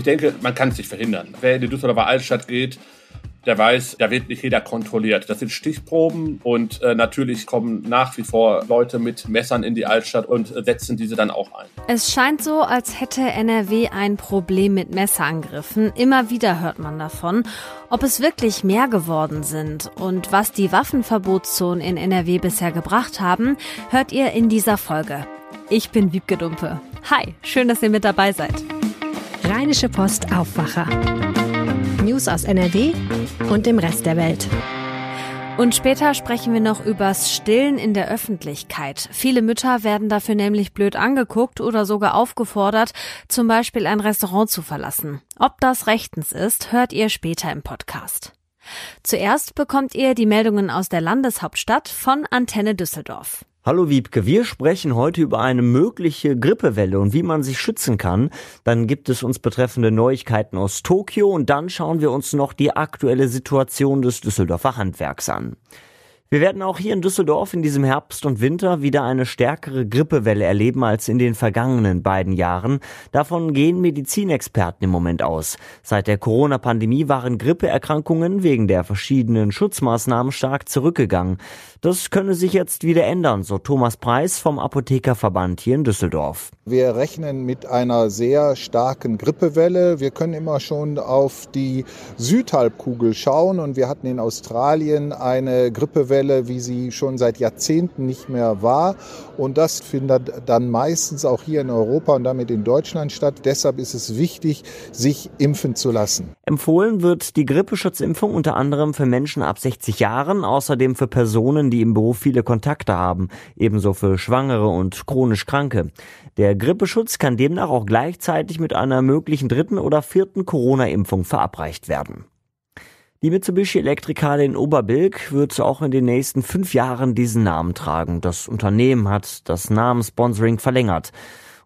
Ich denke, man kann es nicht verhindern. Wer in die Düsseldorfer Altstadt geht, der weiß, da wird nicht jeder kontrolliert. Das sind Stichproben und äh, natürlich kommen nach wie vor Leute mit Messern in die Altstadt und setzen diese dann auch ein. Es scheint so, als hätte NRW ein Problem mit Messerangriffen. Immer wieder hört man davon. Ob es wirklich mehr geworden sind und was die Waffenverbotszonen in NRW bisher gebracht haben, hört ihr in dieser Folge. Ich bin Wiebke Dumpe. Hi, schön, dass ihr mit dabei seid. Rheinische Post Aufwacher. News aus NRW und dem Rest der Welt. Und später sprechen wir noch übers Stillen in der Öffentlichkeit. Viele Mütter werden dafür nämlich blöd angeguckt oder sogar aufgefordert, zum Beispiel ein Restaurant zu verlassen. Ob das rechtens ist, hört ihr später im Podcast. Zuerst bekommt ihr die Meldungen aus der Landeshauptstadt von Antenne Düsseldorf. Hallo Wiebke, wir sprechen heute über eine mögliche Grippewelle und wie man sich schützen kann. Dann gibt es uns betreffende Neuigkeiten aus Tokio und dann schauen wir uns noch die aktuelle Situation des Düsseldorfer Handwerks an. Wir werden auch hier in Düsseldorf in diesem Herbst und Winter wieder eine stärkere Grippewelle erleben als in den vergangenen beiden Jahren. Davon gehen Medizinexperten im Moment aus. Seit der Corona-Pandemie waren Grippeerkrankungen wegen der verschiedenen Schutzmaßnahmen stark zurückgegangen. Das könne sich jetzt wieder ändern, so Thomas Preis vom Apothekerverband hier in Düsseldorf. Wir rechnen mit einer sehr starken Grippewelle. Wir können immer schon auf die Südhalbkugel schauen und wir hatten in Australien eine Grippewelle, wie sie schon seit Jahrzehnten nicht mehr war. Und das findet dann meistens auch hier in Europa und damit in Deutschland statt. Deshalb ist es wichtig, sich impfen zu lassen. Empfohlen wird die Grippeschutzimpfung unter anderem für Menschen ab 60 Jahren, außerdem für Personen, die im Beruf viele Kontakte haben, ebenso für Schwangere und chronisch Kranke. Der Grippeschutz kann demnach auch gleichzeitig mit einer möglichen dritten oder vierten Corona-Impfung verabreicht werden. Die Mitsubishi Elektrikale in Oberbilk wird auch in den nächsten fünf Jahren diesen Namen tragen. Das Unternehmen hat das Namenssponsoring verlängert.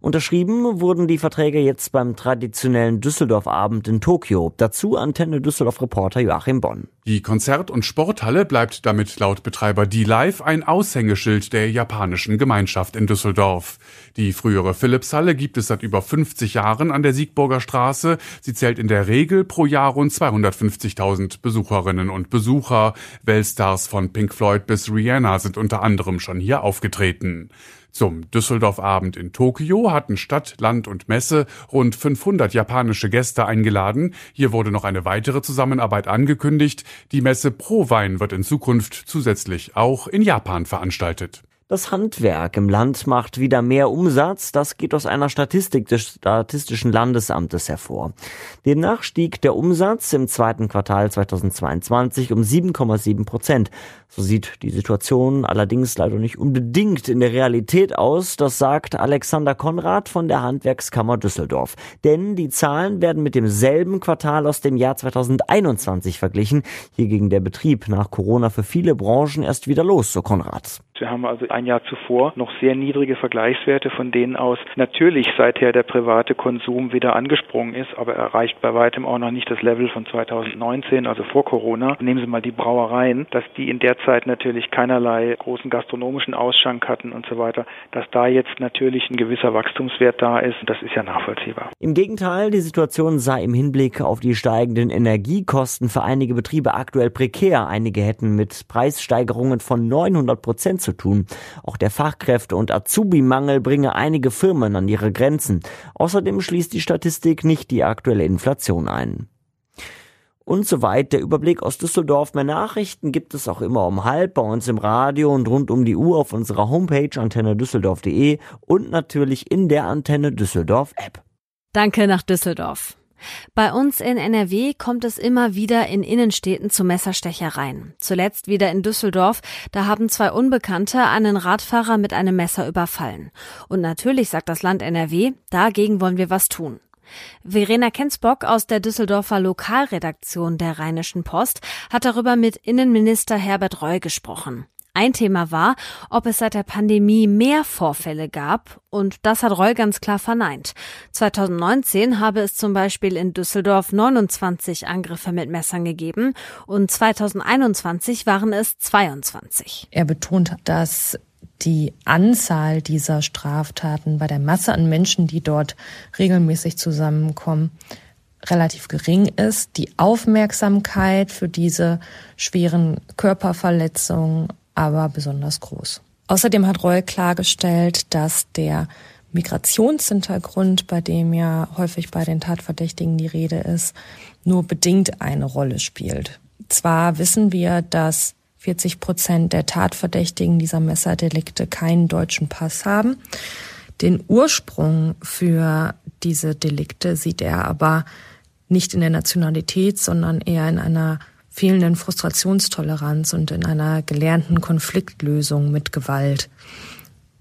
Unterschrieben wurden die Verträge jetzt beim traditionellen Düsseldorf-Abend in Tokio. Dazu Antenne Düsseldorf-Reporter Joachim Bonn. Die Konzert- und Sporthalle bleibt damit laut Betreiber D-Live ein Aushängeschild der japanischen Gemeinschaft in Düsseldorf. Die frühere Philips-Halle gibt es seit über 50 Jahren an der Siegburger Straße. Sie zählt in der Regel pro Jahr rund 250.000 Besucherinnen und Besucher. Weltstars von Pink Floyd bis Rihanna sind unter anderem schon hier aufgetreten. Zum Düsseldorf-Abend in Tokio hatten Stadt, Land und Messe rund 500 japanische Gäste eingeladen. Hier wurde noch eine weitere Zusammenarbeit angekündigt. Die Messe Pro Wein wird in Zukunft zusätzlich auch in Japan veranstaltet. Das Handwerk im Land macht wieder mehr Umsatz. Das geht aus einer Statistik des Statistischen Landesamtes hervor. Demnach stieg der Umsatz im zweiten Quartal 2022 um 7,7 Prozent. So sieht die Situation allerdings leider nicht unbedingt in der Realität aus. Das sagt Alexander Konrad von der Handwerkskammer Düsseldorf. Denn die Zahlen werden mit demselben Quartal aus dem Jahr 2021 verglichen. Hier ging der Betrieb nach Corona für viele Branchen erst wieder los, so Konrad. Wir haben also ein Jahr zuvor noch sehr niedrige Vergleichswerte, von denen aus natürlich seither der private Konsum wieder angesprungen ist, aber erreicht bei weitem auch noch nicht das Level von 2019, also vor Corona. Nehmen Sie mal die Brauereien, dass die in der Zeit natürlich keinerlei großen gastronomischen Ausschank hatten und so weiter, dass da jetzt natürlich ein gewisser Wachstumswert da ist, das ist ja nachvollziehbar. Im Gegenteil, die Situation sei im Hinblick auf die steigenden Energiekosten für einige Betriebe aktuell prekär. Einige hätten mit Preissteigerungen von 900 Prozent zu tun. Auch der Fachkräfte- und Azubi-Mangel bringe einige Firmen an ihre Grenzen. Außerdem schließt die Statistik nicht die aktuelle Inflation ein. Und soweit der Überblick aus Düsseldorf. Mehr Nachrichten gibt es auch immer um halb bei uns im Radio und rund um die Uhr auf unserer Homepage antennedüsseldorf.de und natürlich in der Antenne Düsseldorf App. Danke nach Düsseldorf. Bei uns in NRW kommt es immer wieder in Innenstädten zu Messerstechereien. Zuletzt wieder in Düsseldorf, da haben zwei Unbekannte einen Radfahrer mit einem Messer überfallen. Und natürlich sagt das Land NRW, dagegen wollen wir was tun. Verena Kensbock aus der Düsseldorfer Lokalredaktion der Rheinischen Post hat darüber mit Innenminister Herbert Reul gesprochen. Ein Thema war, ob es seit der Pandemie mehr Vorfälle gab, und das hat Reul ganz klar verneint. 2019 habe es zum Beispiel in Düsseldorf 29 Angriffe mit Messern gegeben und 2021 waren es 22. Er betont, dass die Anzahl dieser Straftaten bei der Masse an Menschen, die dort regelmäßig zusammenkommen, relativ gering ist, die Aufmerksamkeit für diese schweren Körperverletzungen aber besonders groß. Außerdem hat Reul klargestellt, dass der Migrationshintergrund, bei dem ja häufig bei den Tatverdächtigen die Rede ist, nur bedingt eine Rolle spielt. Zwar wissen wir, dass 40 Prozent der Tatverdächtigen dieser Messerdelikte keinen deutschen Pass haben. Den Ursprung für diese Delikte sieht er aber nicht in der Nationalität, sondern eher in einer fehlenden Frustrationstoleranz und in einer gelernten Konfliktlösung mit Gewalt.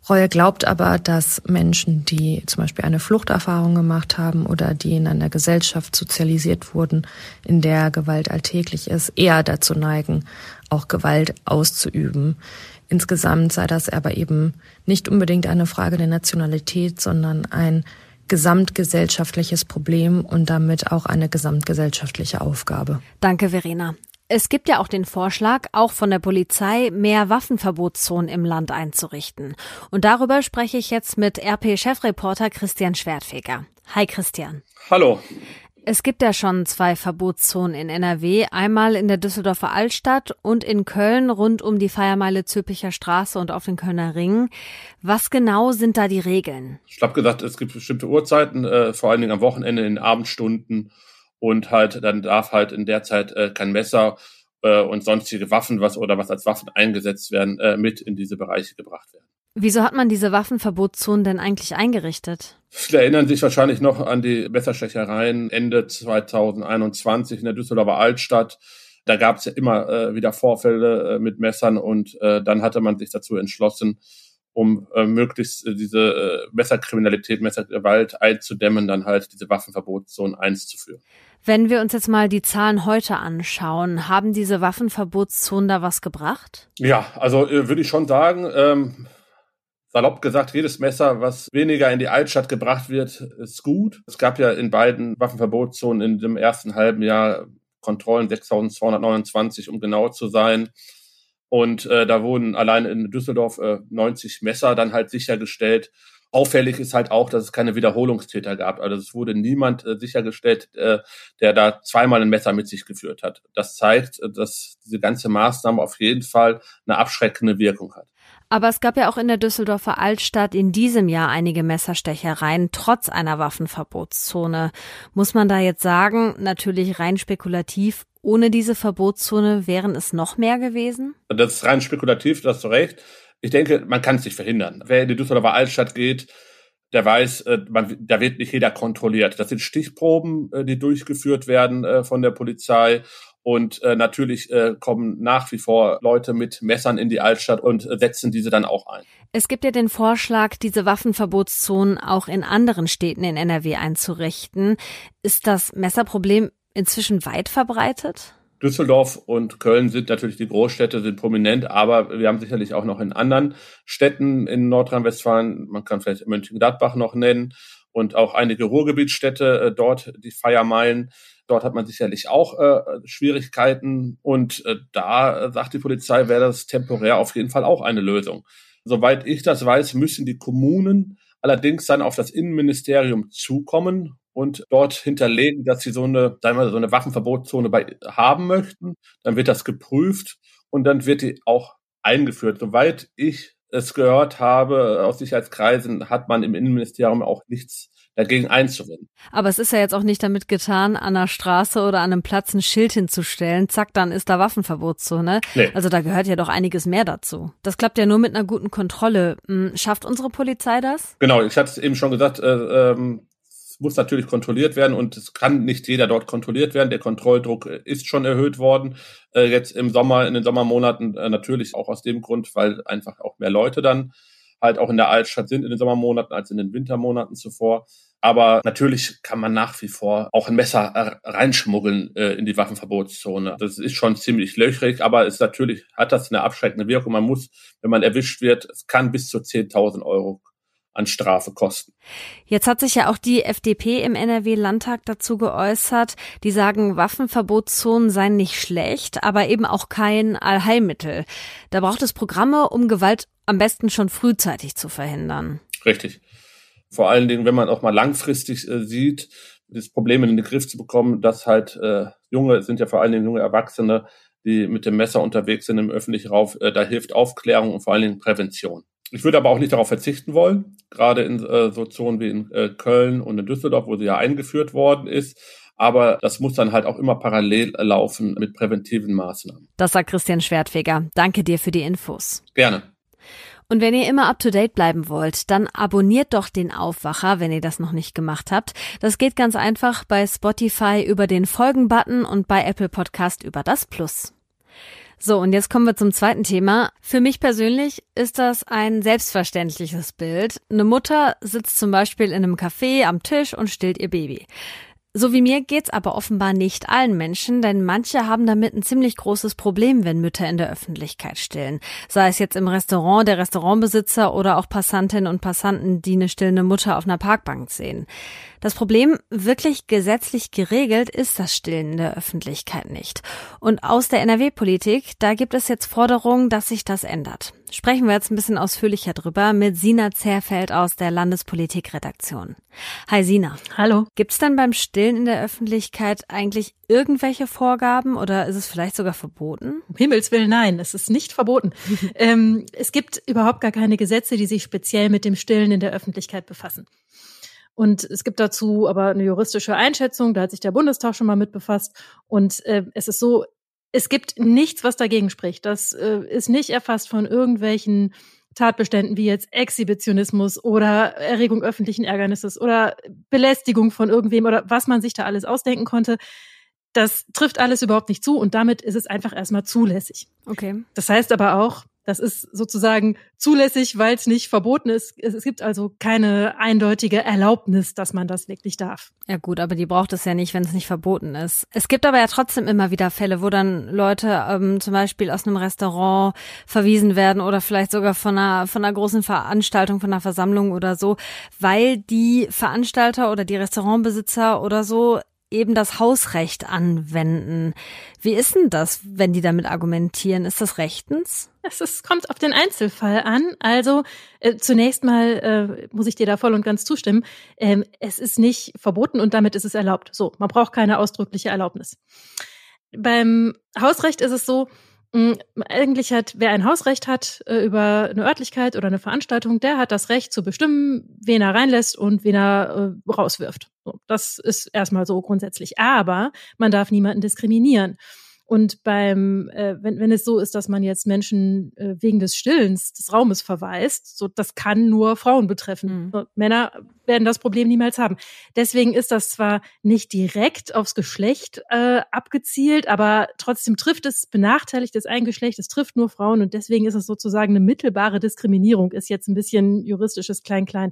Reue glaubt aber, dass Menschen, die zum Beispiel eine Fluchterfahrung gemacht haben oder die in einer Gesellschaft sozialisiert wurden, in der Gewalt alltäglich ist, eher dazu neigen, auch Gewalt auszuüben. Insgesamt sei das aber eben nicht unbedingt eine Frage der Nationalität, sondern ein gesamtgesellschaftliches Problem und damit auch eine gesamtgesellschaftliche Aufgabe. Danke, Verena. Es gibt ja auch den Vorschlag, auch von der Polizei mehr Waffenverbotszonen im Land einzurichten. Und darüber spreche ich jetzt mit RP-Chefreporter Christian Schwertfeger. Hi Christian. Hallo. Es gibt ja schon zwei Verbotszonen in NRW, einmal in der Düsseldorfer Altstadt und in Köln rund um die Feiermeile Zülpicher Straße und auf den Kölner Ring. Was genau sind da die Regeln? Ich habe gesagt, es gibt bestimmte Uhrzeiten, äh, vor allen Dingen am Wochenende in den Abendstunden und halt dann darf halt in der Zeit äh, kein Messer äh, und sonstige Waffen, was oder was als Waffen eingesetzt werden, äh, mit in diese Bereiche gebracht werden. Wieso hat man diese Waffenverbotszonen denn eigentlich eingerichtet? Viele erinnern sich wahrscheinlich noch an die Messerstechereien Ende 2021 in der Düsseldorfer Altstadt. Da gab es ja immer äh, wieder Vorfälle äh, mit Messern und äh, dann hatte man sich dazu entschlossen, um äh, möglichst äh, diese äh, Messerkriminalität, Messergewalt einzudämmen, dann halt diese Waffenverbotszonen einzuführen. Wenn wir uns jetzt mal die Zahlen heute anschauen, haben diese Waffenverbotszonen da was gebracht? Ja, also äh, würde ich schon sagen, ähm, salopp gesagt, jedes Messer, was weniger in die Altstadt gebracht wird, ist gut. Es gab ja in beiden Waffenverbotszonen in dem ersten halben Jahr Kontrollen 6229, um genau zu sein. Und äh, da wurden allein in Düsseldorf äh, 90 Messer dann halt sichergestellt. Auffällig ist halt auch, dass es keine Wiederholungstäter gab. Also es wurde niemand äh, sichergestellt, äh, der da zweimal ein Messer mit sich geführt hat. Das zeigt, äh, dass diese ganze Maßnahme auf jeden Fall eine abschreckende Wirkung hat. Aber es gab ja auch in der Düsseldorfer Altstadt in diesem Jahr einige Messerstechereien trotz einer Waffenverbotszone. Muss man da jetzt sagen, natürlich rein spekulativ, ohne diese Verbotszone wären es noch mehr gewesen? Das ist rein spekulativ, das hast recht. Ich denke, man kann es nicht verhindern. Wer in die Düsseldorfer Altstadt geht, der weiß, äh, man, da wird nicht jeder kontrolliert. Das sind Stichproben, äh, die durchgeführt werden äh, von der Polizei. Und äh, natürlich äh, kommen nach wie vor Leute mit Messern in die Altstadt und äh, setzen diese dann auch ein. Es gibt ja den Vorschlag, diese Waffenverbotszonen auch in anderen Städten in NRW einzurichten. Ist das Messerproblem inzwischen weit verbreitet? Düsseldorf und Köln sind natürlich die Großstädte, sind prominent, aber wir haben sicherlich auch noch in anderen Städten in Nordrhein-Westfalen, man kann vielleicht Mönchengladbach noch nennen und auch einige Ruhrgebietsstädte äh, dort, die Feiermeilen. Dort hat man sicherlich auch äh, Schwierigkeiten und äh, da äh, sagt die Polizei, wäre das temporär auf jeden Fall auch eine Lösung. Soweit ich das weiß, müssen die Kommunen allerdings dann auf das Innenministerium zukommen und dort hinterlegen, dass sie so eine, sagen wir, so eine Waffenverbotszone bei, haben möchten. Dann wird das geprüft und dann wird die auch eingeführt. Soweit ich es gehört habe aus Sicherheitskreisen, hat man im Innenministerium auch nichts dagegen einzuwenden. Aber es ist ja jetzt auch nicht damit getan, an einer Straße oder an einem Platz ein Schild hinzustellen, zack, dann ist da Waffenverbotszone. Nee. Also da gehört ja doch einiges mehr dazu. Das klappt ja nur mit einer guten Kontrolle. Hm, schafft unsere Polizei das? Genau, ich hatte es eben schon gesagt, äh, ähm, muss natürlich kontrolliert werden und es kann nicht jeder dort kontrolliert werden. Der Kontrolldruck äh, ist schon erhöht worden. Äh, jetzt im Sommer, in den Sommermonaten äh, natürlich auch aus dem Grund, weil einfach auch mehr Leute dann halt auch in der Altstadt sind in den Sommermonaten als in den Wintermonaten zuvor. Aber natürlich kann man nach wie vor auch ein Messer reinschmuggeln äh, in die Waffenverbotszone. Das ist schon ziemlich löchrig, aber es natürlich hat das eine abschreckende Wirkung. Man muss, wenn man erwischt wird, es kann bis zu 10.000 Euro an Strafe kosten. Jetzt hat sich ja auch die FDP im NRW-Landtag dazu geäußert. Die sagen, Waffenverbotszonen seien nicht schlecht, aber eben auch kein Allheilmittel. Da braucht es Programme, um Gewalt am besten schon frühzeitig zu verhindern. Richtig. Vor allen Dingen, wenn man auch mal langfristig äh, sieht, das Problem in den Griff zu bekommen, dass halt äh, junge, sind ja vor allen Dingen junge Erwachsene, die mit dem Messer unterwegs sind im öffentlichen Raum, äh, da hilft Aufklärung und vor allen Dingen Prävention. Ich würde aber auch nicht darauf verzichten wollen, gerade in äh, so Zonen wie in äh, Köln und in Düsseldorf, wo sie ja eingeführt worden ist. Aber das muss dann halt auch immer parallel laufen mit präventiven Maßnahmen. Das sagt Christian Schwertfeger. Danke dir für die Infos. Gerne. Und wenn ihr immer up to date bleiben wollt, dann abonniert doch den Aufwacher, wenn ihr das noch nicht gemacht habt. Das geht ganz einfach bei Spotify über den Folgen-Button und bei Apple Podcast über das Plus. So, und jetzt kommen wir zum zweiten Thema. Für mich persönlich ist das ein selbstverständliches Bild. Eine Mutter sitzt zum Beispiel in einem Café am Tisch und stillt ihr Baby. So wie mir geht's aber offenbar nicht allen Menschen, denn manche haben damit ein ziemlich großes Problem, wenn Mütter in der Öffentlichkeit stillen. Sei es jetzt im Restaurant der Restaurantbesitzer oder auch Passantinnen und Passanten, die eine stillende Mutter auf einer Parkbank sehen. Das Problem, wirklich gesetzlich geregelt ist das Stillen in der Öffentlichkeit nicht. Und aus der NRW-Politik, da gibt es jetzt Forderungen, dass sich das ändert. Sprechen wir jetzt ein bisschen ausführlicher drüber mit Sina Zerfeld aus der Landespolitikredaktion. Hi Sina. Hallo. Gibt's denn beim Stillen in der Öffentlichkeit eigentlich irgendwelche Vorgaben oder ist es vielleicht sogar verboten? Um Himmels Willen, nein, es ist nicht verboten. ähm, es gibt überhaupt gar keine Gesetze, die sich speziell mit dem Stillen in der Öffentlichkeit befassen. Und es gibt dazu aber eine juristische Einschätzung, da hat sich der Bundestag schon mal mit befasst. Und äh, es ist so, es gibt nichts, was dagegen spricht. Das äh, ist nicht erfasst von irgendwelchen Tatbeständen wie jetzt Exhibitionismus oder Erregung öffentlichen Ärgernisses oder Belästigung von irgendwem oder was man sich da alles ausdenken konnte. Das trifft alles überhaupt nicht zu und damit ist es einfach erstmal zulässig. Okay. Das heißt aber auch, das ist sozusagen zulässig, weil es nicht verboten ist. Es gibt also keine eindeutige Erlaubnis, dass man das wirklich darf. Ja gut, aber die braucht es ja nicht, wenn es nicht verboten ist. Es gibt aber ja trotzdem immer wieder Fälle, wo dann Leute ähm, zum Beispiel aus einem Restaurant verwiesen werden oder vielleicht sogar von einer, von einer großen Veranstaltung, von einer Versammlung oder so, weil die Veranstalter oder die Restaurantbesitzer oder so eben das Hausrecht anwenden. Wie ist denn das, wenn die damit argumentieren? Ist das rechtens? Es ist, kommt auf den Einzelfall an. Also äh, zunächst mal äh, muss ich dir da voll und ganz zustimmen. Ähm, es ist nicht verboten und damit ist es erlaubt. So, man braucht keine ausdrückliche Erlaubnis. Beim Hausrecht ist es so, eigentlich hat, wer ein Hausrecht hat äh, über eine Örtlichkeit oder eine Veranstaltung, der hat das Recht zu bestimmen, wen er reinlässt und wen er äh, rauswirft. So, das ist erstmal so grundsätzlich. Aber man darf niemanden diskriminieren. Und beim, äh, wenn, wenn es so ist, dass man jetzt Menschen äh, wegen des Stillens des Raumes verweist, so das kann nur Frauen betreffen. Mhm. Männer werden das Problem niemals haben. Deswegen ist das zwar nicht direkt aufs Geschlecht äh, abgezielt, aber trotzdem trifft es, benachteiligt es ein Geschlecht, es trifft nur Frauen und deswegen ist es sozusagen eine mittelbare Diskriminierung, ist jetzt ein bisschen juristisches Klein-Klein.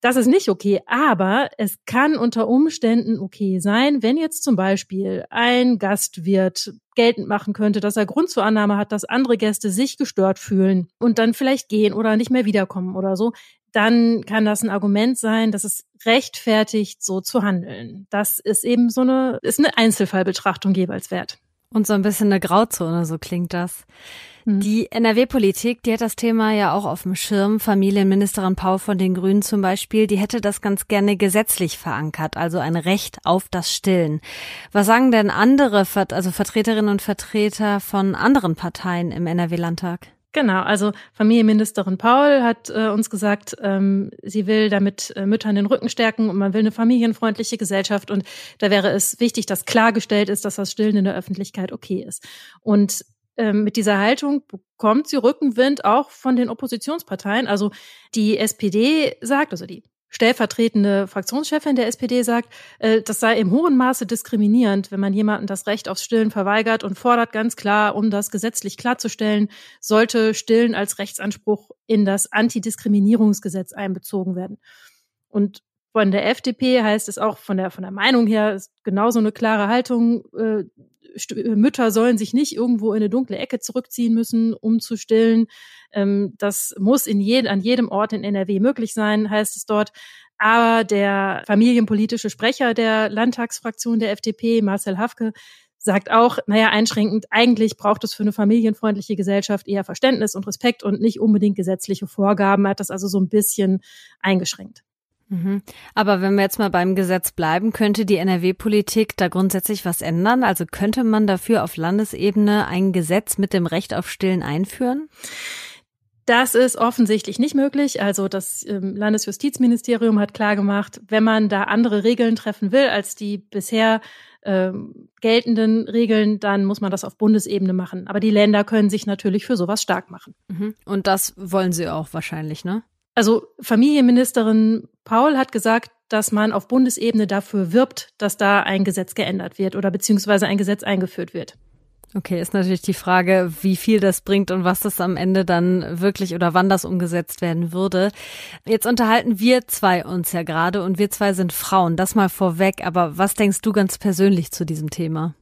Das ist nicht okay, aber es kann unter Umständen okay sein, wenn jetzt zum Beispiel ein Gastwirt geltend machen könnte, dass er Grund zur Annahme hat, dass andere Gäste sich gestört fühlen und dann vielleicht gehen oder nicht mehr wiederkommen oder so, dann kann das ein Argument sein, dass es rechtfertigt, so zu handeln. Das ist eben so eine, ist eine Einzelfallbetrachtung jeweils wert. Und so ein bisschen eine Grauzone, so klingt das. Hm. Die NRW-Politik, die hat das Thema ja auch auf dem Schirm. Familienministerin Paul von den Grünen zum Beispiel, die hätte das ganz gerne gesetzlich verankert, also ein Recht auf das Stillen. Was sagen denn andere, also Vertreterinnen und Vertreter von anderen Parteien im NRW-Landtag? Genau, also Familienministerin Paul hat äh, uns gesagt, ähm, sie will damit äh, Müttern den Rücken stärken und man will eine familienfreundliche Gesellschaft und da wäre es wichtig, dass klargestellt ist, dass das Stillen in der Öffentlichkeit okay ist. Und ähm, mit dieser Haltung bekommt sie Rückenwind auch von den Oppositionsparteien. Also die SPD sagt, also die stellvertretende Fraktionschefin der SPD sagt, äh, das sei im hohen Maße diskriminierend, wenn man jemanden das Recht aufs Stillen verweigert und fordert ganz klar, um das gesetzlich klarzustellen, sollte Stillen als Rechtsanspruch in das Antidiskriminierungsgesetz einbezogen werden. Und von der FDP heißt es auch von der von der Meinung her ist genauso eine klare Haltung. Äh, Mütter sollen sich nicht irgendwo in eine dunkle Ecke zurückziehen müssen, um zu stillen. Ähm, das muss in jed an jedem Ort in NRW möglich sein, heißt es dort. Aber der familienpolitische Sprecher der Landtagsfraktion der FDP, Marcel Hafke, sagt auch, naja, einschränkend, eigentlich braucht es für eine familienfreundliche Gesellschaft eher Verständnis und Respekt und nicht unbedingt gesetzliche Vorgaben. Hat das also so ein bisschen eingeschränkt. Mhm. Aber wenn wir jetzt mal beim Gesetz bleiben, könnte die NRW-Politik da grundsätzlich was ändern? Also könnte man dafür auf Landesebene ein Gesetz mit dem Recht auf Stillen einführen? Das ist offensichtlich nicht möglich. Also das ähm, Landesjustizministerium hat klargemacht, wenn man da andere Regeln treffen will als die bisher ähm, geltenden Regeln, dann muss man das auf Bundesebene machen. Aber die Länder können sich natürlich für sowas stark machen. Mhm. Und das wollen sie auch wahrscheinlich, ne? Also Familienministerin Paul hat gesagt, dass man auf Bundesebene dafür wirbt, dass da ein Gesetz geändert wird oder beziehungsweise ein Gesetz eingeführt wird. Okay, ist natürlich die Frage, wie viel das bringt und was das am Ende dann wirklich oder wann das umgesetzt werden würde. Jetzt unterhalten wir zwei uns ja gerade und wir zwei sind Frauen. Das mal vorweg. Aber was denkst du ganz persönlich zu diesem Thema?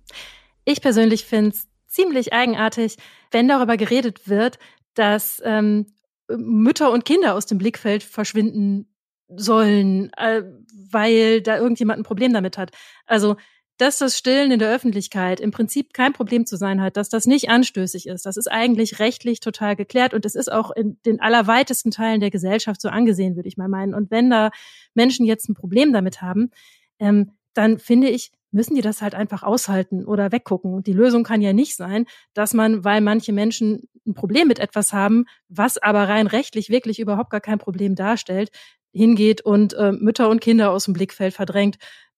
Ich persönlich finde es ziemlich eigenartig, wenn darüber geredet wird, dass ähm, Mütter und Kinder aus dem Blickfeld verschwinden sollen, äh, weil da irgendjemand ein Problem damit hat. Also dass das Stillen in der Öffentlichkeit im Prinzip kein Problem zu sein hat, dass das nicht anstößig ist. Das ist eigentlich rechtlich total geklärt und es ist auch in den allerweitesten Teilen der Gesellschaft so angesehen, würde ich mal meinen. Und wenn da Menschen jetzt ein Problem damit haben, ähm, dann finde ich, müssen die das halt einfach aushalten oder weggucken. Die Lösung kann ja nicht sein, dass man, weil manche Menschen ein Problem mit etwas haben, was aber rein rechtlich wirklich überhaupt gar kein Problem darstellt, hingeht und äh, Mütter und Kinder aus dem Blickfeld verdrängt.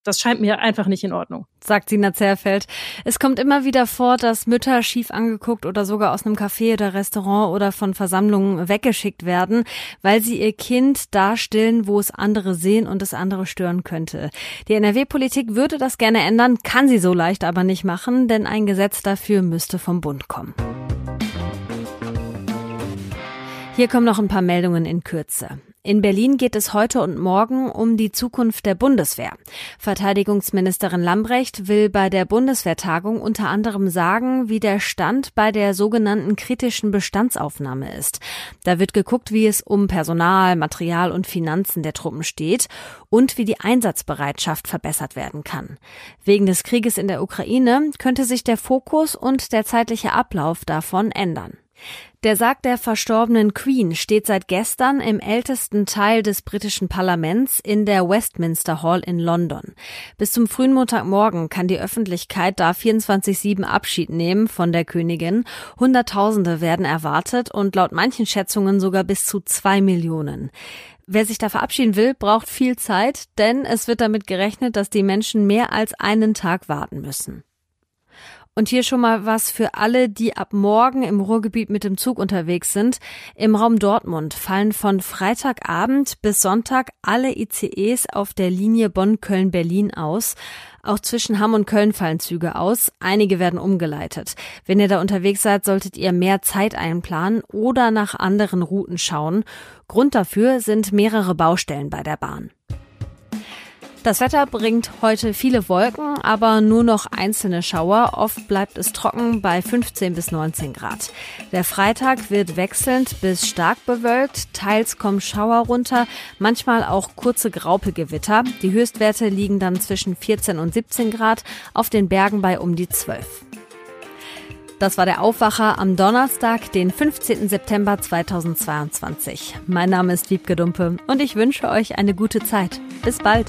Das scheint mir einfach nicht in Ordnung. Sagt Sina Zerfeld. Es kommt immer wieder vor, dass Mütter schief angeguckt oder sogar aus einem Café oder Restaurant oder von Versammlungen weggeschickt werden, weil sie ihr Kind da stillen, wo es andere sehen und es andere stören könnte. Die NRW-Politik würde das gerne ändern, kann sie so leicht aber nicht machen, denn ein Gesetz dafür müsste vom Bund kommen. Hier kommen noch ein paar Meldungen in Kürze. In Berlin geht es heute und morgen um die Zukunft der Bundeswehr. Verteidigungsministerin Lambrecht will bei der Bundeswehrtagung unter anderem sagen, wie der Stand bei der sogenannten kritischen Bestandsaufnahme ist. Da wird geguckt, wie es um Personal, Material und Finanzen der Truppen steht und wie die Einsatzbereitschaft verbessert werden kann. Wegen des Krieges in der Ukraine könnte sich der Fokus und der zeitliche Ablauf davon ändern. Der Sarg der verstorbenen Queen steht seit gestern im ältesten Teil des britischen Parlaments in der Westminster Hall in London. Bis zum frühen Montagmorgen kann die Öffentlichkeit da 24-7 Abschied nehmen von der Königin. Hunderttausende werden erwartet und laut manchen Schätzungen sogar bis zu zwei Millionen. Wer sich da verabschieden will, braucht viel Zeit, denn es wird damit gerechnet, dass die Menschen mehr als einen Tag warten müssen. Und hier schon mal was für alle, die ab morgen im Ruhrgebiet mit dem Zug unterwegs sind. Im Raum Dortmund fallen von Freitagabend bis Sonntag alle ICEs auf der Linie Bonn-Köln-Berlin aus. Auch zwischen Hamm und Köln fallen Züge aus. Einige werden umgeleitet. Wenn ihr da unterwegs seid, solltet ihr mehr Zeit einplanen oder nach anderen Routen schauen. Grund dafür sind mehrere Baustellen bei der Bahn. Das Wetter bringt heute viele Wolken, aber nur noch einzelne Schauer. Oft bleibt es trocken bei 15 bis 19 Grad. Der Freitag wird wechselnd bis stark bewölkt. Teils kommen Schauer runter, manchmal auch kurze Graupelgewitter. Die Höchstwerte liegen dann zwischen 14 und 17 Grad, auf den Bergen bei um die 12. Das war der Aufwacher am Donnerstag, den 15. September 2022. Mein Name ist Wiebke Dumpe und ich wünsche euch eine gute Zeit. Bis bald.